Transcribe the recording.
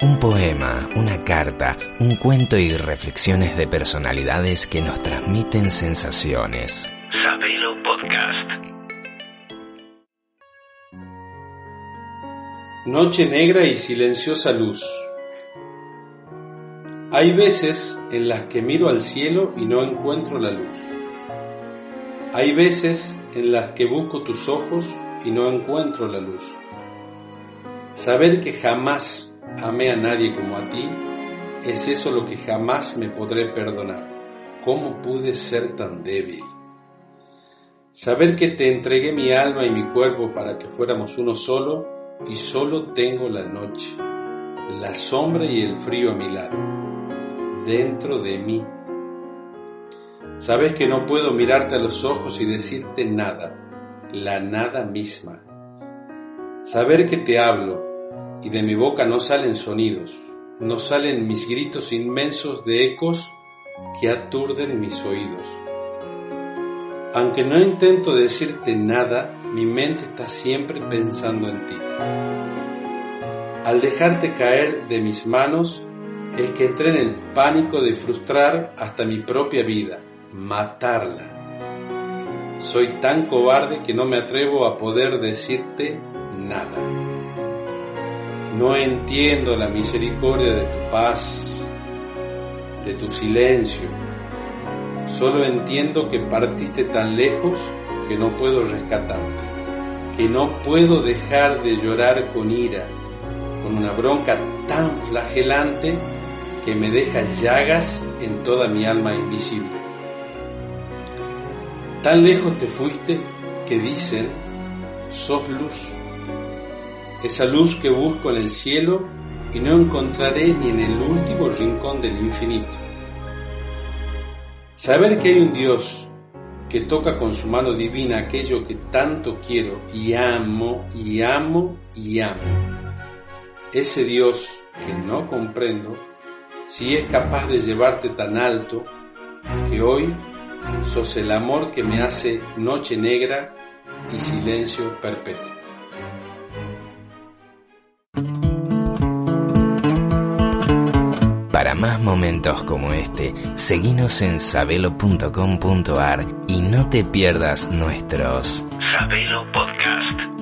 Un poema, una carta, un cuento y reflexiones de personalidades que nos transmiten sensaciones. Sabelo Podcast. Noche negra y silenciosa luz. Hay veces en las que miro al cielo y no encuentro la luz. Hay veces en las que busco tus ojos y no encuentro la luz. Saber que jamás amé a nadie como a ti, es eso lo que jamás me podré perdonar. ¿Cómo pude ser tan débil? Saber que te entregué mi alma y mi cuerpo para que fuéramos uno solo y solo tengo la noche, la sombra y el frío a mi lado, dentro de mí. Sabes que no puedo mirarte a los ojos y decirte nada, la nada misma. Saber que te hablo, y de mi boca no salen sonidos, no salen mis gritos inmensos de ecos que aturden mis oídos. Aunque no intento decirte nada, mi mente está siempre pensando en ti. Al dejarte caer de mis manos, es que entré en el pánico de frustrar hasta mi propia vida, matarla. Soy tan cobarde que no me atrevo a poder decirte nada. No entiendo la misericordia de tu paz, de tu silencio. Solo entiendo que partiste tan lejos que no puedo rescatarte, que no puedo dejar de llorar con ira, con una bronca tan flagelante que me deja llagas en toda mi alma invisible. Tan lejos te fuiste que dicen, sos luz esa luz que busco en el cielo y no encontraré ni en el último rincón del infinito. Saber que hay un Dios que toca con su mano divina aquello que tanto quiero y amo y amo y amo. Ese Dios que no comprendo, si es capaz de llevarte tan alto que hoy sos el amor que me hace noche negra y silencio perpetuo. Para más momentos como este, seguinos en sabelo.com.ar y no te pierdas nuestros Sabelo Podcast.